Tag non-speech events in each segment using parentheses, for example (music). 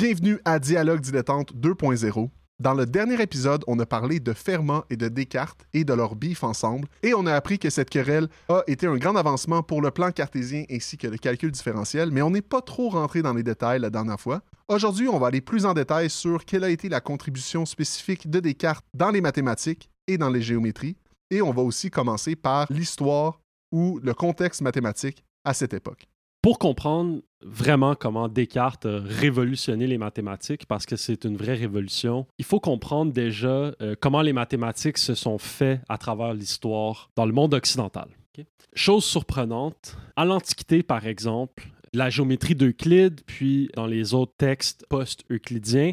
Bienvenue à Dialogue dilettante 2.0. Dans le dernier épisode, on a parlé de Fermat et de Descartes et de leur bif ensemble, et on a appris que cette querelle a été un grand avancement pour le plan cartésien ainsi que le calcul différentiel, mais on n'est pas trop rentré dans les détails la dernière fois. Aujourd'hui, on va aller plus en détail sur quelle a été la contribution spécifique de Descartes dans les mathématiques et dans les géométries, et on va aussi commencer par l'histoire ou le contexte mathématique à cette époque pour comprendre vraiment comment Descartes a révolutionné les mathématiques, parce que c'est une vraie révolution, il faut comprendre déjà euh, comment les mathématiques se sont faites à travers l'histoire dans le monde occidental. Chose surprenante, à l'Antiquité, par exemple, la géométrie d'Euclide, puis dans les autres textes post-euclidiens,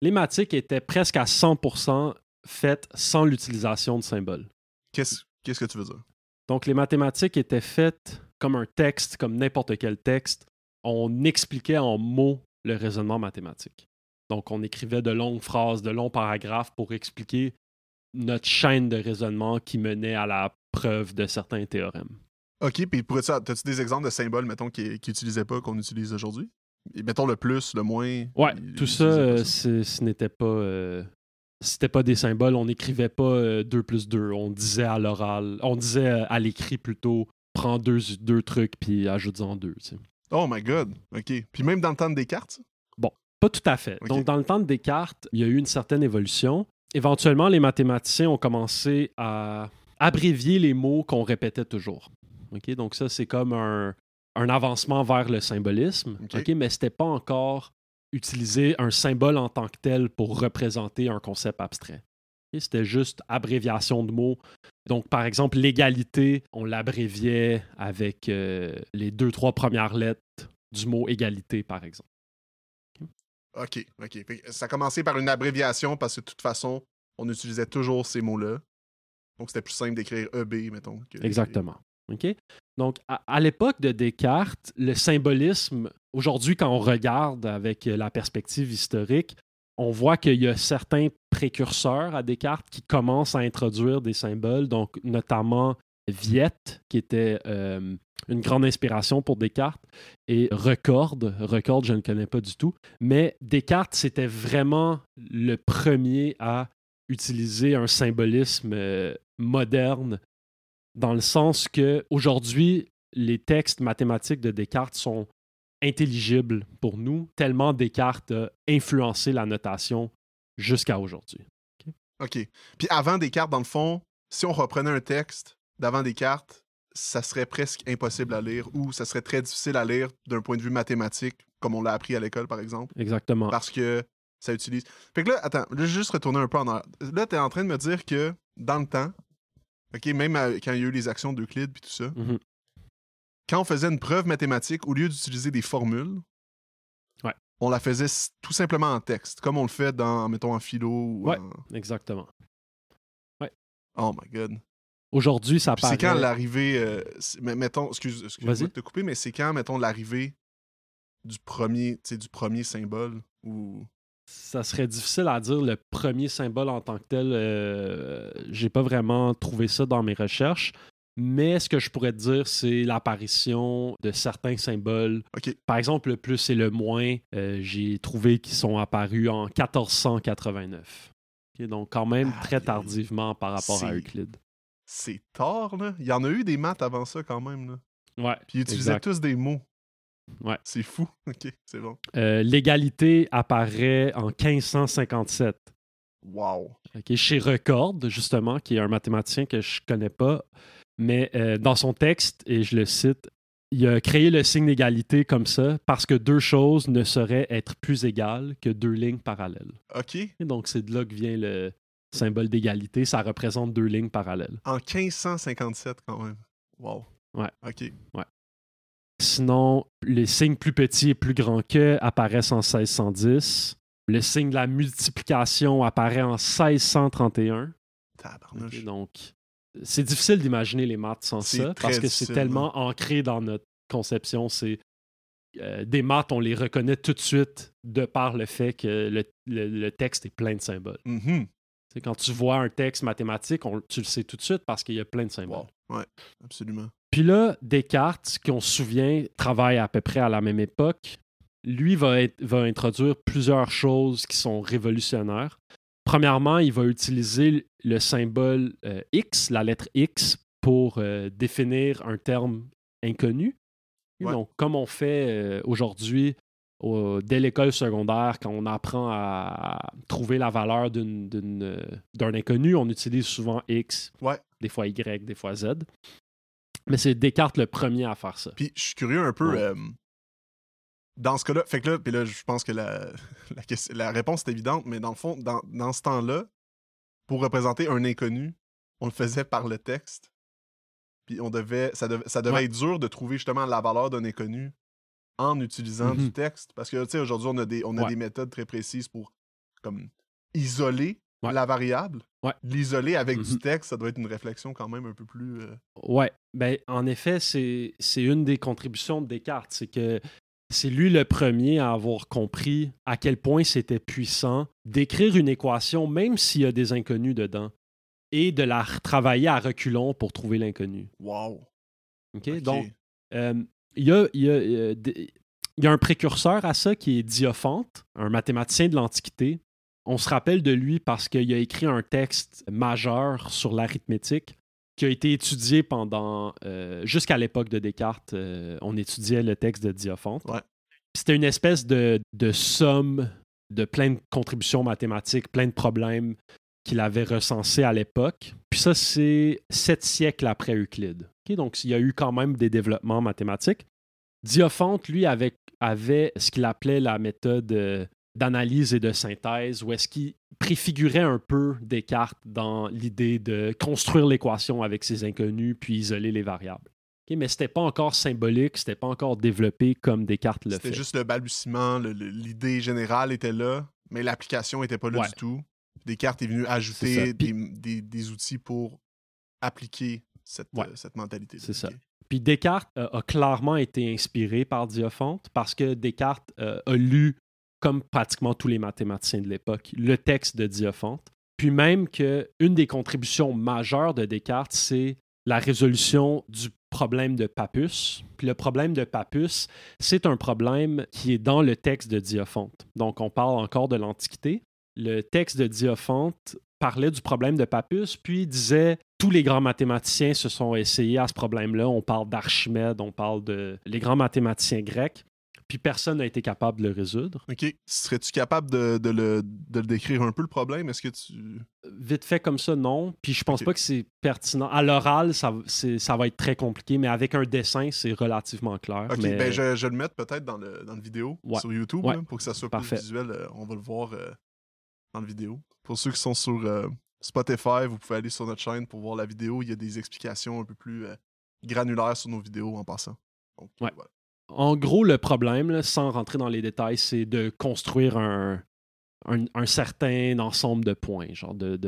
les mathématiques étaient presque à 100% faites sans l'utilisation de symboles. Qu'est-ce que tu veux dire? Donc, les mathématiques étaient faites comme un texte, comme n'importe quel texte. On expliquait en mots le raisonnement mathématique. Donc, on écrivait de longues phrases, de longs paragraphes pour expliquer notre chaîne de raisonnement qui menait à la preuve de certains théorèmes. OK, puis pour ça, as-tu des exemples de symboles, mettons, qui n'utilisaient pas, qu'on utilise aujourd'hui? Mettons le plus, le moins. Ouais, tout ça, euh, ce n'était pas. Euh, c'était pas des symboles, on n'écrivait pas 2 euh, plus 2, on disait à l'oral, on disait à l'écrit plutôt prends deux, deux trucs puis ajoute-en deux. Oh my god, ok. Puis même dans le temps de Descartes? Bon, pas tout à fait. Donc dans le temps de Descartes, il y a eu une certaine évolution. Éventuellement, les mathématiciens ont commencé à abrévier les mots qu'on répétait toujours. Ok, Donc ça, c'est comme un, avancement vers le symbolisme, ok, mais c'était pas encore utiliser un symbole en tant que tel pour représenter un concept abstrait. C'était juste abréviation de mots. Donc, par exemple, l'égalité, on l'abréviait avec euh, les deux, trois premières lettres du mot égalité, par exemple. OK, OK. Ça a commencé par une abréviation parce que de toute façon, on utilisait toujours ces mots-là. Donc, c'était plus simple d'écrire EB, mettons. Exactement. OK? Donc, à l'époque de Descartes, le symbolisme, aujourd'hui, quand on regarde avec la perspective historique, on voit qu'il y a certains précurseurs à Descartes qui commencent à introduire des symboles, donc notamment Viette, qui était euh, une grande inspiration pour Descartes, et Record. Record, je ne connais pas du tout. Mais Descartes, c'était vraiment le premier à utiliser un symbolisme euh, moderne, dans le sens que aujourd'hui, les textes mathématiques de Descartes sont intelligible pour nous, tellement Descartes a influencé la notation jusqu'à aujourd'hui. OK. Puis avant Descartes, dans le fond, si on reprenait un texte d'avant Descartes, ça serait presque impossible à lire ou ça serait très difficile à lire d'un point de vue mathématique, comme on l'a appris à l'école, par exemple. Exactement. Parce que ça utilise. Fait que là, attends, je vais juste retourner un peu en arrière. Là, tu es en train de me dire que dans le temps, OK, même quand il y a eu les actions d'Euclide puis tout ça, mm-hmm quand on faisait une preuve mathématique, au lieu d'utiliser des formules, on la faisait tout simplement en texte, comme on le fait dans, mettons, en philo. Ou exactement. Ouais. Oh my God. Aujourd'hui, ça paraît... C'est quand l'arrivée... Euh, mettons, excuse, moi de te couper, mais c'est quand, mettons, l'arrivée du premier, du premier symbole ou... Ça serait difficile à dire le premier symbole en tant que tel. Euh, j'ai pas vraiment trouvé ça dans mes recherches. Mais ce que je pourrais te dire, c'est l'apparition de certains symboles. Par exemple, le plus et le moins, euh, j'ai trouvé qu'ils sont apparus en 1489. donc, quand même très tardivement par rapport à Euclide. C'est tard, là. Il y en a eu des maths avant ça, quand même. Là. Ouais. Puis ils utilisaient tous des mots. Ouais. C'est fou. (laughs) OK, c'est bon. Euh, l'égalité apparaît en 1557. Wow. chez Record, justement, qui est un mathématicien que je connais pas, mais euh, dans son texte, et je le cite, il a créé le signe d'égalité comme ça parce que deux choses ne sauraient être plus égales que deux lignes parallèles. OK. donc, c'est de là que vient le symbole d'égalité. Ça représente deux lignes parallèles. En 1557, quand même. Wow. Ouais. OK. Ouais. Sinon, les signes plus petits et plus grands que apparaissent en 1610. Le signe de la multiplication apparaît en 1631. Tabarnouche. donc, c'est difficile d'imaginer les maths sans ça parce que c'est tellement ancré dans notre conception. C'est euh, des maths, on les reconnaît tout de suite de par le fait que le, texte est plein de symboles. Mm-hmm. Quand tu vois un texte mathématique, tu le sais tout de suite parce qu'il y a plein de symboles. Oui, absolument. Puis là, Descartes, qu'on se souvient, travaille à peu près à la même époque. lui va, être- va introduire plusieurs choses qui sont révolutionnaires. Premièrement, il va utiliser le symbole euh, X, la lettre X, pour euh, définir un terme inconnu. Ouais. Donc, comme on fait euh, aujourd'hui au- dès l'école secondaire, quand on apprend à trouver la valeur d'une- d'une, d'un inconnu, on utilise souvent X, Ouais. des fois Y, des fois Z. Mais c'est Descartes le premier à faire ça. Puis je suis curieux un peu. Ouais. dans ce cas-là, fait que là, puis là, je pense que la, (laughs) la, question- la réponse est évidente, mais dans le fond, dans, dans ce temps-là, pour représenter un inconnu, on le faisait par le texte. Puis on devait, ça, devait- ça devait Ouais. être dur de trouver justement la valeur d'un inconnu en utilisant du Mhm. texte. Parce que, tu sais, aujourd'hui, on a, des, on a Ouais. des méthodes très précises pour comme isoler Ouais. la variable. L'isoler avec du Mhm. texte, ça doit être une réflexion quand même un peu plus. euh, Ouais, ben en effet, c'est c'est une des contributions de Descartes, c'est que c'est lui le premier à avoir compris à quel point c'était puissant d'écrire une équation, même s'il y a des inconnus dedans, et de la retravailler à reculons pour trouver l'inconnu. Wow! Ok? Donc, euh, il y, a, il y a, des- il y a un précurseur à ça qui est Diophante, un mathématicien de l'Antiquité. On se rappelle de lui parce qu'il a écrit un texte majeur sur l'arithmétique qui a été étudié pendant. euh, Jusqu'à l'époque de Descartes, euh, on étudiait le texte de Diophante. Ouais. C'était une espèce de, de somme de plein de contributions mathématiques, plein de problèmes qu'il avait recensés à l'époque. Puis ça, c'est sept siècles après Euclide. Donc, il y a eu quand même des développements mathématiques. Diophante, lui, avait, avait ce qu'il appelait la méthode euh, d'analyse et de synthèse, où est-ce qu'il préfigurait un peu Descartes dans l'idée de construire l'équation avec ses inconnus, puis isoler les variables. Mais c'était pas encore symbolique, c'était pas encore développé comme Descartes le C'était fait. juste le balbutiement, l'idée générale était là, mais l'application était pas là Ouais. du tout. Descartes est venu ajouter Puis- des, des- des outils pour appliquer cette, Ouais. euh, cette mentalité. C'est ça. Puis Descartes euh, a clairement été inspiré par Diophante parce que Descartes euh, a lu, comme pratiquement tous les mathématiciens de l'époque, le texte de Diophante. Puis même que une des contributions majeures de Descartes, c'est la résolution du problème de Pappus. Puis le problème de Pappus, c'est un problème qui est dans le texte de Diophante. Donc on parle encore de l'Antiquité. Le texte de Diophante parlait du problème de Pappus, puis disait tous les grands mathématiciens se sont essayés à ce problème-là. On parle d'Archimède, on parle de les grands mathématiciens grecs, puis personne n'a été capable de le résoudre. OK. Serais-tu capable de, de le, de le décrire un peu le problème? Est-ce que tu. Vite fait comme ça, non. Puis je pense pas que c'est pertinent. À l'oral, ça, va être très compliqué, mais avec un dessin, c'est relativement clair. OK, mais- ben je, je vais le mettre peut-être dans le, dans le vidéo Ouais. sur YouTube Ouais. là, pour que ça soit Parfait. plus visuel. euh, on va le voir euh, dans le vidéo. Pour ceux qui sont sur euh, Spotify, vous pouvez aller sur notre chaîne pour voir la vidéo. Il y a des explications un peu plus granulaires sur nos vidéos en passant. Donc, Ouais. voilà. En gros, le problème, là, sans rentrer dans les détails, c'est de construire un, un, un certain ensemble de points, genre de,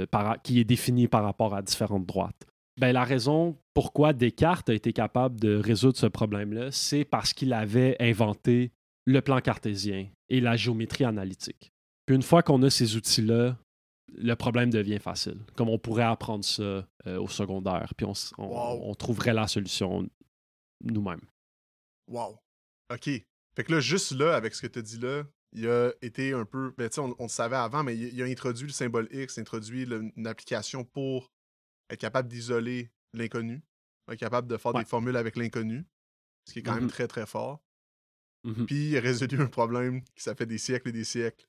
qui est défini par rapport à différentes droites. Ben, la raison pourquoi Descartes a été capable de résoudre ce problème-là, c'est parce qu'il avait inventé le plan cartésien et la géométrie analytique. Puis une fois qu'on a ces outils-là, le problème devient facile. Comme on pourrait apprendre ça euh, au secondaire, puis on, s- on- Wow. on trouverait la solution nous-mêmes. Wow. OK. Fait que là, juste là, avec ce que tu as dit là, il a été un peu. Ben, tu sais, on, on le savait avant, mais il, il a introduit le symbole X, introduit le- une application pour être capable d'isoler l'inconnu, être capable de faire Ouais. des formules avec l'inconnu, ce qui est quand même Mhm. très, très fort. Mhm. Puis il a résolu un problème qui ça fait des siècles et des siècles.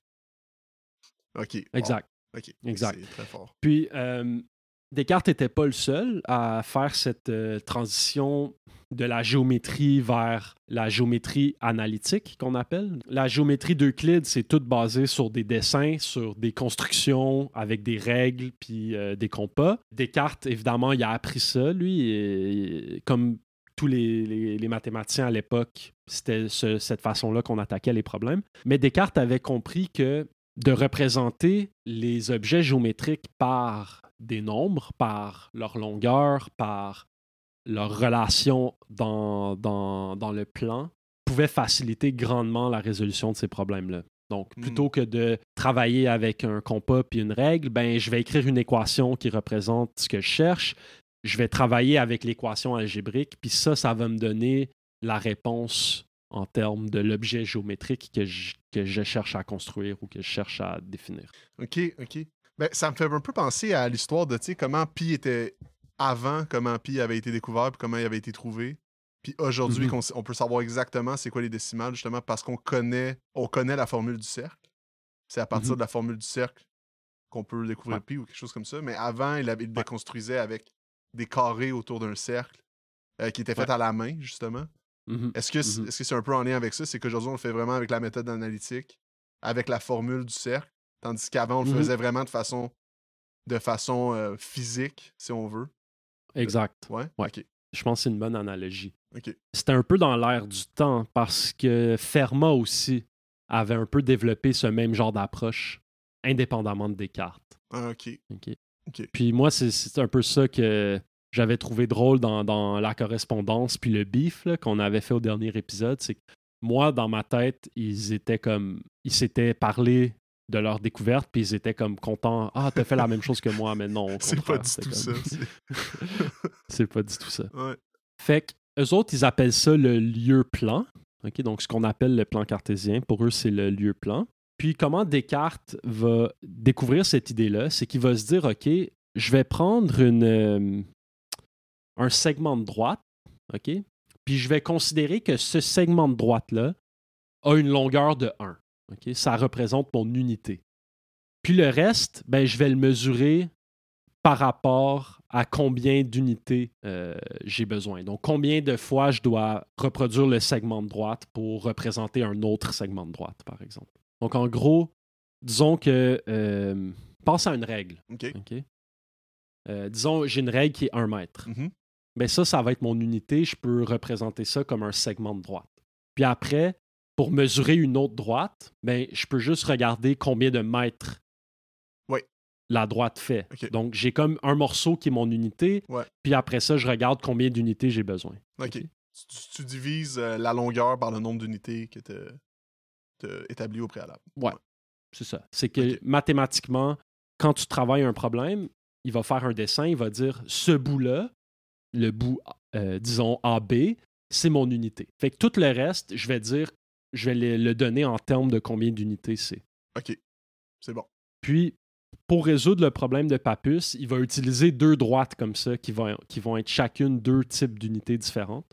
OK. Exact. OK. Exact. C'est très fort. Puis, euh, Descartes n'était pas le seul à faire cette euh, transition de la géométrie vers la géométrie analytique qu'on appelle. La géométrie d'Euclide, c'est tout basé sur des dessins, sur des constructions avec des règles puis euh, des compas. Descartes, évidemment, il a appris ça, lui, comme tous les, mathématiciens à l'époque, c'était ce- cette façon-là qu'on attaquait les problèmes. Mais Descartes avait compris que de représenter les objets géométriques par des nombres, par leur longueur, par leur relation dans, dans, dans le plan, pouvait faciliter grandement la résolution de ces problèmes-là. Donc, Mm. plutôt que de travailler avec un compas puis une règle, ben, je vais écrire une équation qui représente ce que je cherche. Je vais travailler avec l'équation algébrique, puis ça, ça va me donner la réponse en termes de l'objet géométrique que je, que je cherche à construire ou que je cherche à définir. OK, OK. Ben, ça me fait un peu penser à l'histoire de comment Pi était avant, comment Pi avait été découvert, puis comment il avait été trouvé. Puis aujourd'hui, Mhm. s- on, peut savoir exactement c'est quoi les décimales, justement, parce qu'on connaît, on connaît la formule du cercle. C'est à partir Mhm. de la formule du cercle qu'on peut découvrir Ouais. Pi ou quelque chose comme ça. Mais avant, il, avait, il déconstruisait avec des carrés autour d'un cercle euh, qui étaient faits Ouais. à la main, justement. Mhm. Est-ce que c'est Mhm. est-ce que c'est un peu en lien avec ça? C'est qu'aujourd'hui, on le fait vraiment avec la méthode analytique, avec la formule du cercle, tandis qu'avant, on le Mhm. faisait vraiment de façon, de façon euh, physique, si on veut. Exact. Ouais? Je pense que c'est une bonne analogie. OK. C'était un peu dans l'air du temps parce que Fermat aussi avait un peu développé ce même genre d'approche indépendamment de Descartes. Ah, OK. OK? OK. Puis moi, c'est- un peu ça que j'avais trouvé drôle dans, dans la correspondance puis le beef qu'on avait fait au dernier épisode. C'est que moi, dans ma tête, ils étaient comme. Ils s'étaient parlé de leur découverte, puis ils étaient comme contents. Ah, t'as fait la même chose que moi, mais non. (laughs) (laughs) C'est pas du tout ça. c'est- pas du tout ça. Fait que eux autres, ils appellent ça le lieu-plan. OK, donc, ce qu'on appelle le plan cartésien, pour eux, c'est le lieu-plan. Puis, comment Descartes va découvrir cette idée-là, c'est qu'il va se dire OK, je vais prendre une, euh, un segment de droite, OK, puis je vais considérer que ce segment de droite-là a une longueur de 1. Ça représente mon unité. Puis le reste, ben, je vais le mesurer par rapport à combien d'unités euh, j'ai besoin. Donc, combien de fois je dois reproduire le segment de droite pour représenter un autre segment de droite, par exemple. Donc, en gros, disons que... euh, pense à une règle. OK. OK? Euh, disons, j'ai une règle qui est 1 mètre. Mhm. Ben ça, ça va être mon unité. Je peux représenter ça comme un segment de droite. Puis après, pour mesurer une autre droite, ben, je peux juste regarder combien de mètres Ouais. la droite fait. Donc, j'ai comme un morceau qui est mon unité. Ouais. Puis après ça, je regarde combien d'unités j'ai besoin. OK. Tu, tu divises euh, la longueur par le nombre d'unités que tu as établi au préalable. C'est ça. C'est que mathématiquement, quand tu travailles un problème, il va faire un dessin, il va dire ce bout-là, le bout, euh, disons, AB, c'est mon unité. Fait que tout le reste, je vais dire, je vais le, le donner en termes de combien d'unités c'est. OK. C'est bon. Puis, pour résoudre le problème de Papus, il va utiliser deux droites comme ça qui vont, qui vont être chacune deux types d'unités différentes.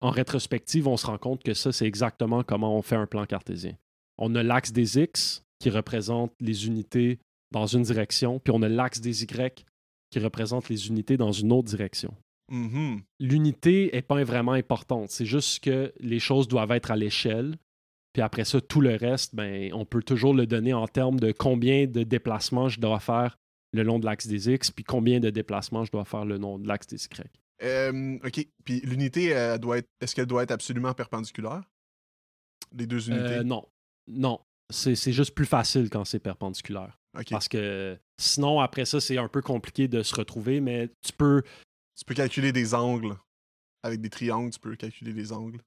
En rétrospective, on se rend compte que ça, c'est exactement comment on fait un plan cartésien. On a l'axe des X qui représente les unités dans une direction, puis on a l'axe des Y qui représente les unités dans une autre direction. Mhm. L'unité n'est pas vraiment importante. C'est juste que les choses doivent être à l'échelle. Puis après ça, tout le reste, ben, on peut toujours le donner en termes de combien de déplacements je dois faire le long de l'axe des X, puis combien de déplacements je dois faire le long de l'axe des Y. Euh, OK. Puis l'unité, doit être. Est-ce qu'elle doit être absolument perpendiculaire? Les deux unités? Euh, non, non. C'est c'est juste plus facile quand c'est perpendiculaire. OK. Parce que sinon, après ça, c'est un peu compliqué de se retrouver, mais tu peux. Tu peux calculer des angles. Avec des triangles, tu peux calculer des angles.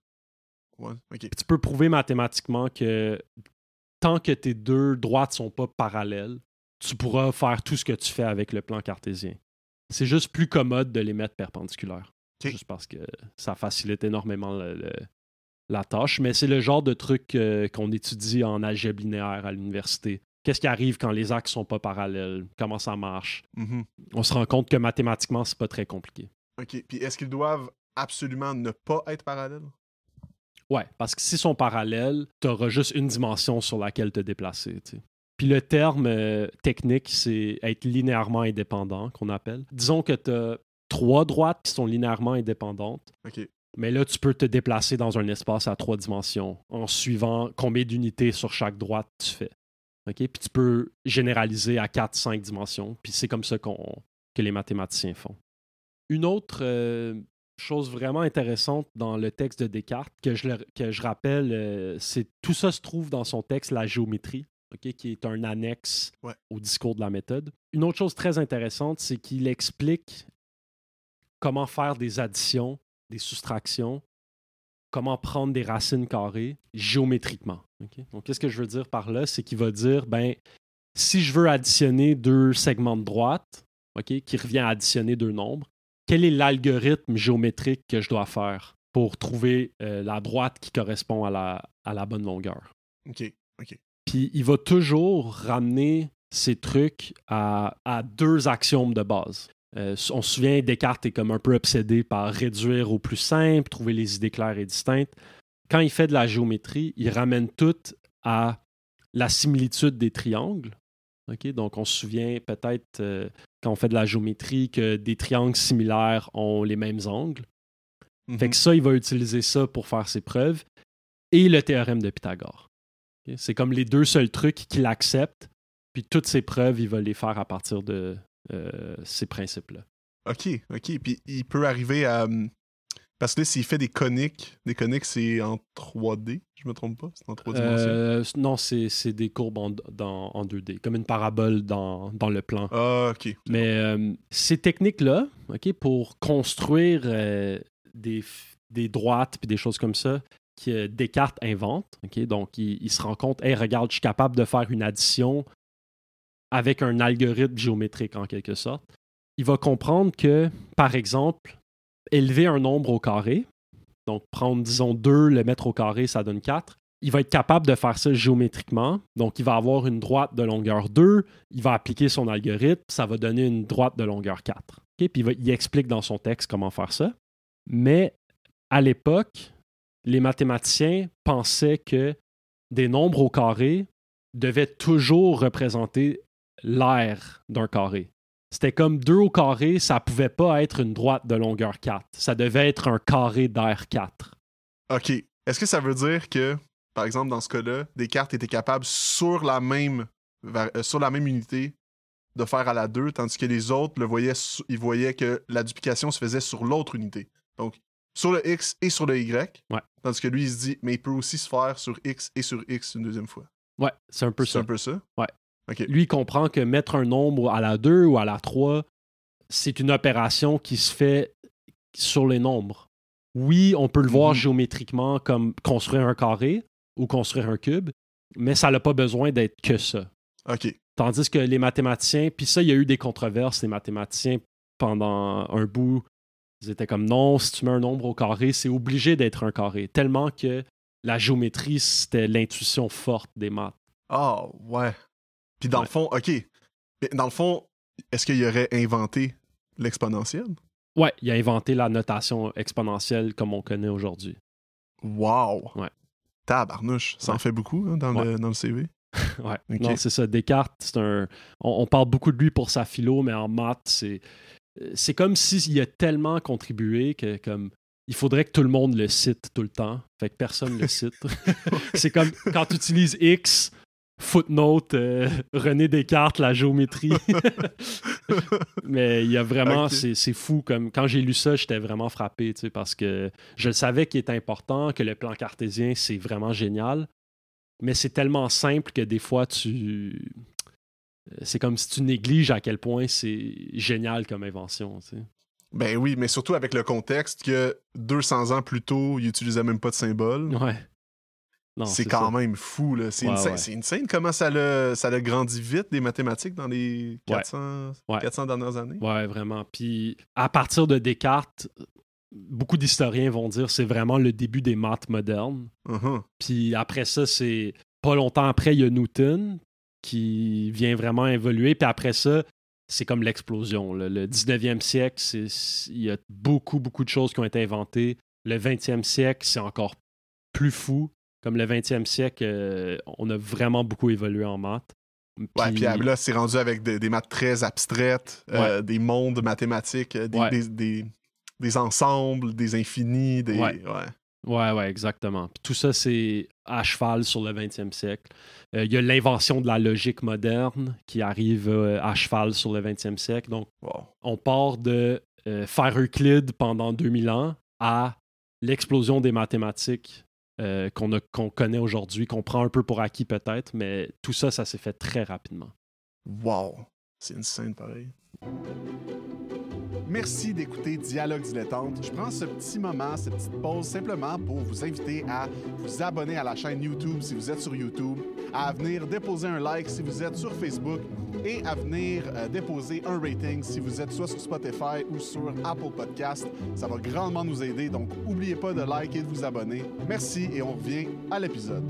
Ouais. Tu peux prouver mathématiquement que tant que tes deux droites sont pas parallèles, tu pourras faire tout ce que tu fais avec le plan cartésien. C'est juste plus commode de les mettre perpendiculaires. Juste parce que ça facilite énormément le- le- la tâche. Mais c'est le genre de truc euh, qu'on étudie en algèbre linéaire à l'université. Qu'est-ce qui arrive quand les axes sont pas parallèles? Comment ça marche? Mhm. On se rend compte que mathématiquement, c'est pas très compliqué. OK. Puis est-ce qu'ils doivent absolument ne pas être parallèles? Ouais, parce que s'ils sont parallèles, tu auras juste une dimension sur laquelle te déplacer. Puis le terme euh, technique, c'est être linéairement indépendant, qu'on appelle. Disons que tu as trois droites qui sont linéairement indépendantes, OK. mais là, tu peux te déplacer dans un espace à trois dimensions en suivant combien d'unités sur chaque droite tu fais. OK? Puis tu peux généraliser à quatre, cinq dimensions. Puis c'est comme ça qu'on, que les mathématiciens font. Une autre euh, chose vraiment intéressante dans le texte de Descartes, que je, le- que je rappelle, euh, c'est tout ça se trouve dans son texte La géométrie, qui est un annexe Ouais. au discours de la méthode. Une autre chose très intéressante, c'est qu'il explique comment faire des additions, des soustractions, comment prendre des racines carrées géométriquement. Donc, qu'est-ce que je veux dire par là? C'est qu'il va dire, ben, si je veux additionner deux segments de droite, qui revient à additionner deux nombres, quel est l'algorithme géométrique que je dois faire pour trouver euh, la droite qui correspond à la, à la bonne longueur? OK. OK. Puis il va toujours ramener ces trucs à, à deux axiomes de base. Euh, on se souvient, Descartes est comme un peu obsédé par réduire au plus simple, trouver les idées claires et distinctes. Quand il fait de la géométrie, il ramène tout à la similitude des triangles. OK? Donc, on se souvient peut-être euh, quand on fait de la géométrie que des triangles similaires ont les mêmes angles. Fait Mhm. que ça, il va utiliser ça pour faire ses preuves. Et le théorème de Pythagore. C'est comme les deux seuls trucs qu'il accepte. Puis toutes ses preuves, il va les faire à partir de euh, ces principes-là. OK, OK. Puis il peut arriver à. Parce que là, s'il fait des coniques, des coniques, c'est en 3D, je me trompe pas? C'est en 3 dimensions? Euh, non, c'est c'est des courbes en, dans- en 2D, comme une parabole dans, dans le plan. Ah, OK. Mais euh, ces techniques-là, ok, pour construire euh, des, des droites puis des choses comme ça, que Descartes invente, ok, donc il, il se rend compte, hey, regarde, je suis capable de faire une addition avec un algorithme géométrique en quelque sorte. Il va comprendre que, par exemple, élever un nombre au carré, donc prendre, disons, 2, le mettre au carré, ça donne 4. Il va être capable de faire ça géométriquement. Donc, il va avoir une droite de longueur 2, il va appliquer son algorithme, ça va donner une droite de longueur 4. OK? Puis il, il explique dans son texte comment faire ça. Mais à l'époque, les mathématiciens pensaient que des nombres au carré devaient toujours représenter l'aire d'un carré. C'était comme 2 au carré, ça pouvait pas être une droite de longueur 4. Ça devait être un carré d'air 4. OK. Est-ce que ça veut dire que, par exemple, dans ce cas-là, Descartes était capable sur la même, euh, sur la même unité de faire à la 2, tandis que les autres le voyaient, ils voyaient que la duplication se faisait sur l'autre unité. Donc, sur le X et sur le Y. Ouais. Tandis que lui, il se dit, mais il peut aussi se faire sur X et sur X une deuxième fois. Ouais, c'est un peu C'est ça. un peu ça? Ouais. Lui il comprend que mettre un nombre à la 2 ou à la 3, c'est une opération qui se fait sur les nombres. Oui, on peut le voir Mhm. géométriquement comme construire un carré ou construire un cube, mais ça n'a pas besoin d'être que ça. OK. Tandis que les mathématiciens, puis ça, il y a eu des controverses, les mathématiciens, pendant un bout, ils étaient comme non, si tu mets un nombre au carré, c'est obligé d'être un carré. Tellement que la géométrie, c'était l'intuition forte des maths. Ah, ouais. Puis dans Ouais. le fond, OK. Dans le fond, est-ce qu'il aurait inventé l'exponentielle? Ouais, il a inventé la notation exponentielle comme on connaît aujourd'hui. Wow! Ouais. Tabarnouche, ça en fait beaucoup hein, dans, le, dans le CV. (laughs) Ouais. Ok. Non, c'est ça. Descartes, c'est un. On, on parle beaucoup de lui pour sa philo, mais en maths, c'est. C'est comme s'il a tellement contribué que comme il faudrait que tout le monde le cite tout le temps. Fait que personne le cite. (laughs) c'est comme quand tu utilises X, footnote, euh, (laughs) René Descartes, la géométrie. (laughs) Mais il y a vraiment, c'est c'est fou. Comme quand j'ai lu ça, j'étais vraiment frappé, tu sais, parce que je le savais qu'il était important, que le plan cartésien, c'est vraiment génial. Mais c'est tellement simple que des fois, tu. C'est comme si tu négliges à quel point c'est génial comme invention. tu sais. Ben oui, mais surtout avec le contexte que 200 ans plus tôt, il utilisait même pas de symbole. Ouais. C'est quand même fou, là. C'est Ouais, insane. ouais. C'est insane comment ça l'a, ça l'a grandi vite, des mathématiques, dans les 400, Ouais. 400 dernières années? Ouais, vraiment. Puis à partir de Descartes, beaucoup d'historiens vont dire c'est vraiment le début des maths modernes. Uh-huh. Puis après ça, c'est pas longtemps après, il y a Newton qui vient vraiment évoluer. Puis après ça, c'est comme l'explosion. là. Le 19e siècle, c'est- il y a beaucoup, beaucoup de choses qui ont été inventées. Le 20e siècle, c'est encore plus fou. Comme le 20e siècle, euh, on a vraiment beaucoup évolué en maths. Ouais, puis là, c'est rendu avec de- des maths très abstraites, euh, des mondes mathématiques, euh, des, Ouais. des, des- des ensembles, des infinis, des. Ouais. ouais. Exactement. Puis tout ça, c'est à cheval sur le 20e siècle. Euh, Il y a l'invention de la logique moderne qui arrive euh, à cheval sur le 20e siècle. Donc, Wow. on part de euh, faire Euclide pendant 2000 ans à l'explosion des mathématiques euh, qu'on connaît aujourd'hui, qu'on prend un peu pour acquis peut-être, mais tout ça, ça s'est fait très rapidement. Wow. C'est une scène pareil. Merci d'écouter Dialogue dilettante. Je prends ce petit moment, cette petite pause simplement pour vous inviter à vous abonner à la chaîne YouTube si vous êtes sur YouTube, à venir déposer un like si vous êtes sur Facebook et à venir euh, déposer un rating si vous êtes soit sur Spotify ou sur Apple Podcast. Ça va grandement nous aider, donc n'oubliez pas de liker et de vous abonner. Merci et on revient à l'épisode.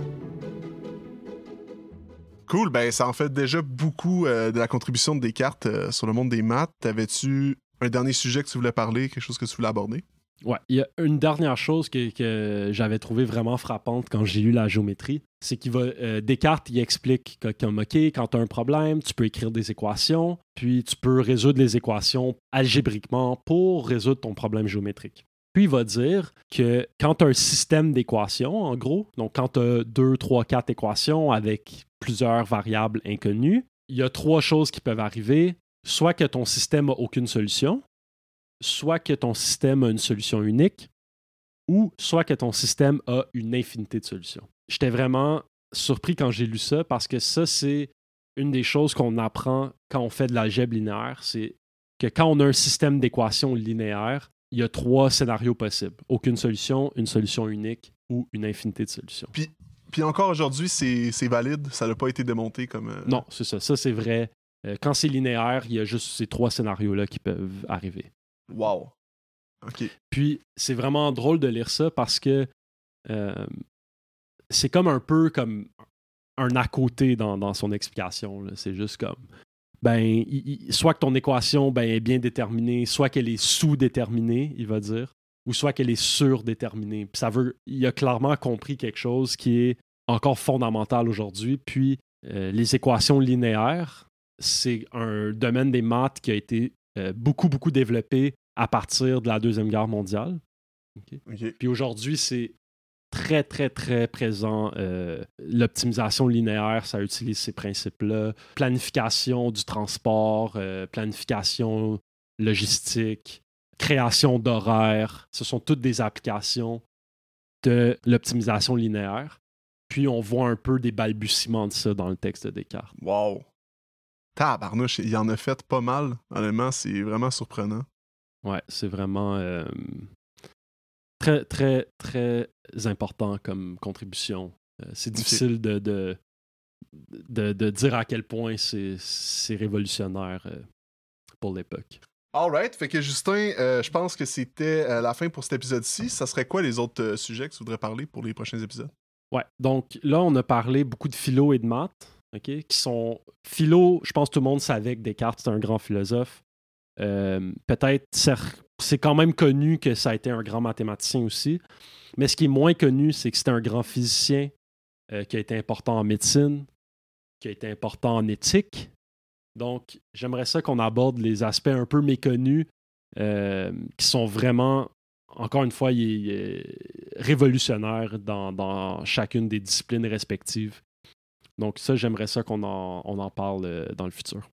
Cool, ben ça en fait déjà beaucoup euh, de la contribution de Descartes euh, sur le monde des maths. T'avais-tu un dernier sujet que tu voulais parler, quelque chose que tu voulais aborder? Ouais, il y a une dernière chose que, j'avais trouvé vraiment frappante quand j'ai lu la géométrie, c'est qu'il va euh, Descartes il explique que comme OK, quand tu as un problème, tu peux écrire des équations, puis tu peux résoudre les équations algébriquement pour résoudre ton problème géométrique. Puis il va dire que quand tu as un système d'équations, en gros, donc quand tu as deux, trois, quatre équations avec plusieurs variables inconnues, il y a trois choses qui peuvent arriver. Soit que ton système n'a aucune solution, soit que ton système a une solution unique, ou soit que ton système a une infinité de solutions. J'étais vraiment surpris quand j'ai lu ça parce que ça, c'est une des choses qu'on apprend quand on fait de l'algèbre linéaire, c'est que quand on a un système d'équations linéaires, il y a trois scénarios possibles. Aucune solution, une solution unique ou une infinité de solutions. Puis, puis encore aujourd'hui, c'est valide, ça n'a pas été démonté comme... euh, Non, c'est ça. Ça, c'est vrai. Euh, quand c'est linéaire, il y a juste ces trois scénarios-là qui peuvent arriver. Wow. OK. Puis c'est vraiment drôle de lire ça parce que euh, c'est comme un peu comme un à côté dans, dans son explication. C'est juste comme ben, il- il- soit que ton équation ben, est bien déterminée, soit qu'elle est sous-déterminée, il va dire, ou soit qu'elle est surdéterminée. Puis ça veut, il a clairement compris quelque chose qui est encore fondamental aujourd'hui. Puis euh, les équations linéaires, c'est un domaine des maths qui a été euh, beaucoup, beaucoup développé à partir de la Deuxième Guerre mondiale. Puis aujourd'hui, c'est très, très, très présent. Euh, L'optimisation linéaire, ça utilise ces principes-là. Planification du transport, euh, planification logistique, création d'horaires. Ce sont toutes des applications de l'optimisation linéaire. Puis on voit un peu des balbutiements de ça dans le texte de Descartes. Wow. Tabarnouche, il en a fait pas mal. Honnêtement, c'est vraiment surprenant. Ouais, c'est vraiment euh, très, très, très important comme contribution. Euh, c'est difficile de, de, de, de dire à quel point c'est révolutionnaire euh, pour l'époque. Alright, fait que Justin, je pense que c'était la fin pour cet épisode-ci. Ça serait quoi les autres sujets que tu voudrais parler pour les prochains épisodes? Ouais, donc là, on a parlé beaucoup de philo et de maths, Qui sont... Philo, je pense que tout le monde savait que Descartes, c'est un grand philosophe. Euh, Peut-être, c'est quand même connu que ça a été un grand mathématicien aussi. Mais ce qui est moins connu, c'est que c'était un grand physicien euh, qui a été important en médecine, qui a été important en éthique. Donc, j'aimerais ça qu'on aborde les aspects un peu méconnus euh, qui sont vraiment, encore une fois, révolutionnaires dans chacune des disciplines respectives. Donc, ça, j'aimerais ça qu'on en, on en parle euh, dans le futur.